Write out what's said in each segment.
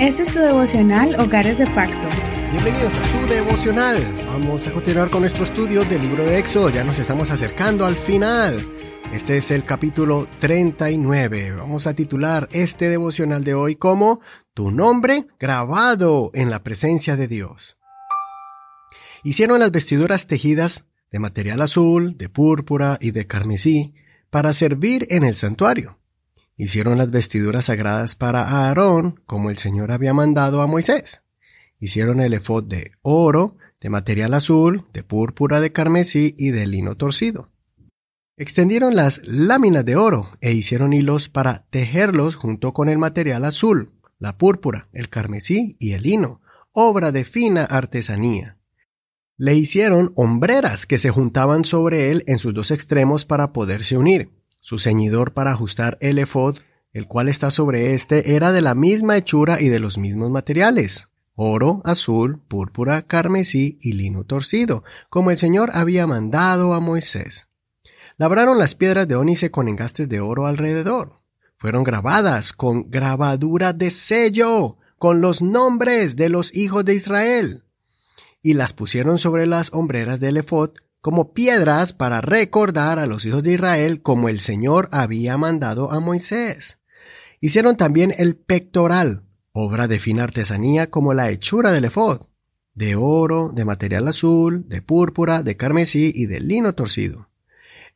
Este es tu devocional Hogares de Pacto. Bienvenidos a su devocional. Vamos a continuar con nuestro estudio del libro de Éxodo. Ya nos estamos acercando al final. Este es el capítulo 39. Vamos a titular este devocional de hoy como Tu nombre grabado en la presencia de Dios. Hicieron las vestiduras tejidas de material azul, de púrpura y de carmesí para servir en el santuario. Hicieron las vestiduras sagradas para Aarón, como el Señor había mandado a Moisés. Hicieron el efod de oro, de material azul, de púrpura de carmesí y de lino torcido. Extendieron las láminas de oro e hicieron hilos para tejerlos junto con el material azul, la púrpura, el carmesí y el lino, obra de fina artesanía. Le hicieron hombreras que se juntaban sobre él en sus dos extremos para poderse unir. Su ceñidor para ajustar el efod, el cual está sobre éste, era de la misma hechura y de los mismos materiales oro, azul, púrpura, carmesí y lino torcido, como el Señor había mandado a Moisés. Labraron las piedras de ónice con engastes de oro alrededor. Fueron grabadas con grabadura de sello, con los nombres de los hijos de Israel. Y las pusieron sobre las hombreras del efod como piedras para recordar a los hijos de Israel como el Señor había mandado a Moisés. Hicieron también el pectoral, obra de fina artesanía como la hechura del efod, de oro, de material azul, de púrpura, de carmesí y de lino torcido.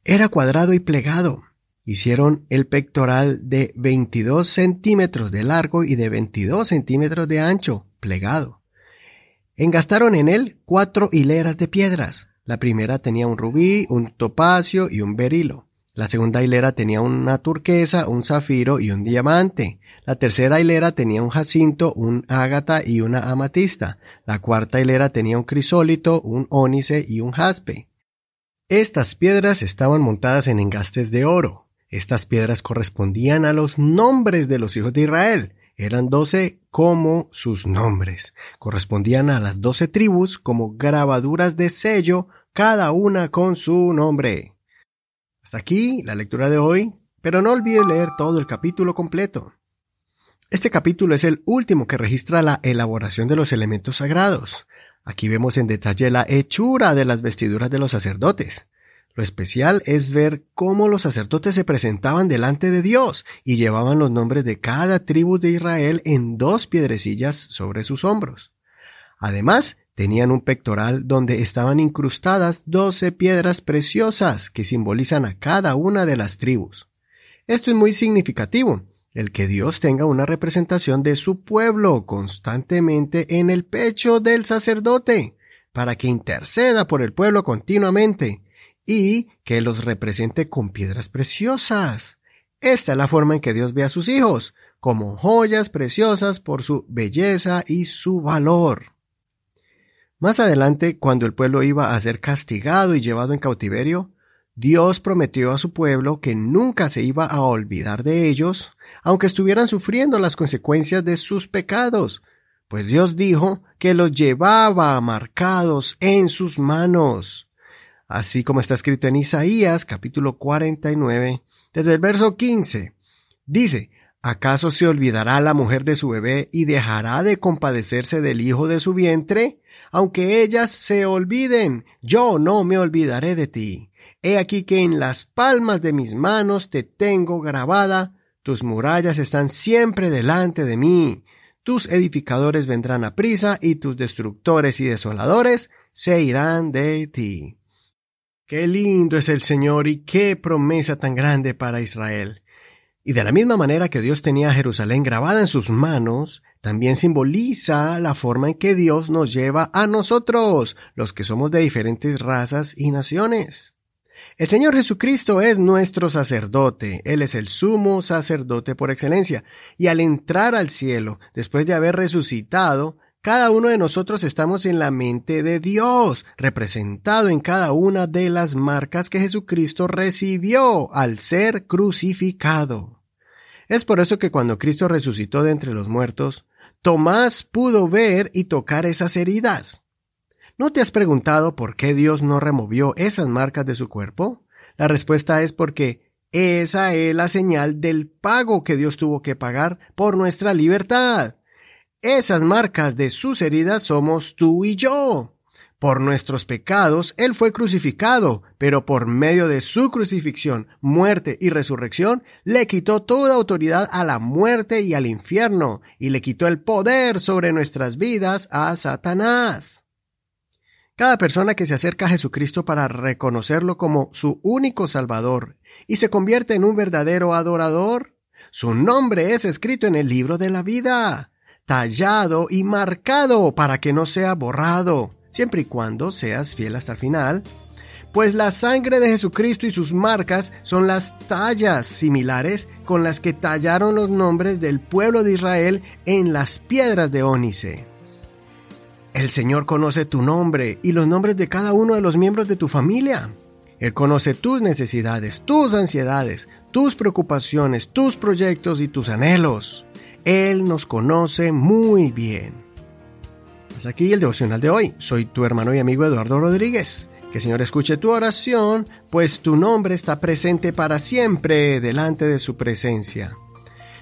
Era cuadrado y plegado. Hicieron el pectoral de 22 centímetros de largo y de 22 centímetros de ancho, plegado. Engastaron en él cuatro hileras de piedras. La primera tenía un rubí, un topacio y un berilo. La segunda hilera tenía una turquesa, un zafiro y un diamante. La tercera hilera tenía un jacinto, un ágata y una amatista. La cuarta hilera tenía un crisólito, un ónice y un jaspe. Estas piedras estaban montadas en engastes de oro. Estas piedras correspondían a los nombres de los hijos de Israel. Eran doce como sus nombres. Correspondían a las doce tribus como grabaduras de sello, cada una con su nombre. Hasta aquí la lectura de hoy, pero no olvides leer todo el capítulo completo. Este capítulo es el último que registra la elaboración de los elementos sagrados. Aquí vemos en detalle la hechura de las vestiduras de los sacerdotes. Lo especial es ver cómo los sacerdotes se presentaban delante de Dios y llevaban los nombres de cada tribu de Israel en dos piedrecillas sobre sus hombros. Además, tenían un pectoral donde estaban incrustadas doce piedras preciosas que simbolizan a cada una de las tribus. Esto es muy significativo, el que Dios tenga una representación de su pueblo constantemente en el pecho del sacerdote, para que interceda por el pueblo continuamente, y que los represente con piedras preciosas. Esta es la forma en que Dios ve a sus hijos, como joyas preciosas por su belleza y su valor. Más adelante, cuando el pueblo iba a ser castigado y llevado en cautiverio, Dios prometió a su pueblo que nunca se iba a olvidar de ellos, aunque estuvieran sufriendo las consecuencias de sus pecados, pues Dios dijo que los llevaba marcados en sus manos. Así como está escrito en Isaías capítulo 49, desde el verso 15, dice, ¿acaso se olvidará la mujer de su bebé y dejará de compadecerse del hijo de su vientre? Aunque ellas se olviden, yo no me olvidaré de ti He aquí que en las palmas de mis manos te tengo grabada, tus murallas están siempre delante de mí. Tus edificadores vendrán a prisa y tus destructores y desoladores se irán de ti. Qué lindo es el Señor y qué promesa tan grande para Israel. Y de la misma manera que Dios tenía a Jerusalén grabada en sus manos, también simboliza la forma en que Dios nos lleva a nosotros, los que somos de diferentes razas y naciones. El Señor Jesucristo es nuestro sacerdote, Él es el sumo sacerdote por excelencia, y al entrar al cielo, después de haber resucitado, cada uno de nosotros estamos en la mente de Dios, representado en cada una de las marcas que Jesucristo recibió al ser crucificado. Es por eso que cuando Cristo resucitó de entre los muertos, Tomás pudo ver y tocar esas heridas. ¿No te has preguntado por qué Dios no removió esas marcas de su cuerpo? La respuesta es porque Esa es la señal del pago que Dios tuvo que pagar por nuestra libertad. Esas marcas de sus heridas somos tú y yo. Por nuestros pecados Él fue crucificado, pero por medio de su crucifixión, muerte y resurrección, le quitó toda autoridad a la muerte y al infierno, y le quitó el poder sobre nuestras vidas a Satanás. Cada persona que se acerca a Jesucristo para reconocerlo como su único Salvador y se convierte en un verdadero adorador, su nombre es escrito en el libro de la vida, tallado y marcado para que no sea borrado, siempre y cuando seas fiel hasta el final, pues la sangre de Jesucristo y sus marcas son las tallas similares con las que tallaron los nombres del pueblo de Israel en las piedras de ónice. El Señor conoce tu nombre y los nombres de cada uno de los miembros de tu familia. Él conoce tus necesidades, tus ansiedades, tus preocupaciones, tus proyectos y tus anhelos. Él nos conoce muy bien. Hasta aquí el devocional de hoy. Soy tu hermano y amigo Eduardo Rodríguez. Que el Señor escuche tu oración, pues tu nombre está presente para siempre delante de su presencia.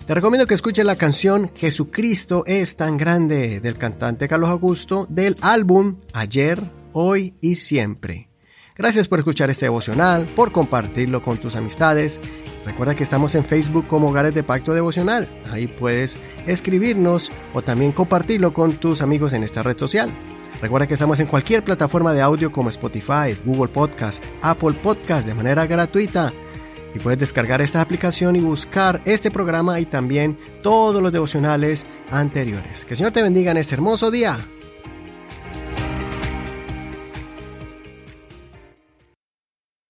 Te recomiendo que escuches la canción Jesucristo es tan grande del cantante Carlos Augusto del álbum Ayer, Hoy y Siempre. Gracias por escuchar este devocional, por compartirlo con tus amistades. Recuerda que estamos en Facebook como Hogares de Pacto Devocional. Ahí puedes escribirnos o también compartirlo con tus amigos en esta red social. Recuerda que estamos en cualquier plataforma de audio como Spotify, Google Podcast, Apple Podcast de manera gratuita y puedes descargar esta aplicación y buscar este programa y también todos los devocionales anteriores. Que el Señor te bendiga en este hermoso día.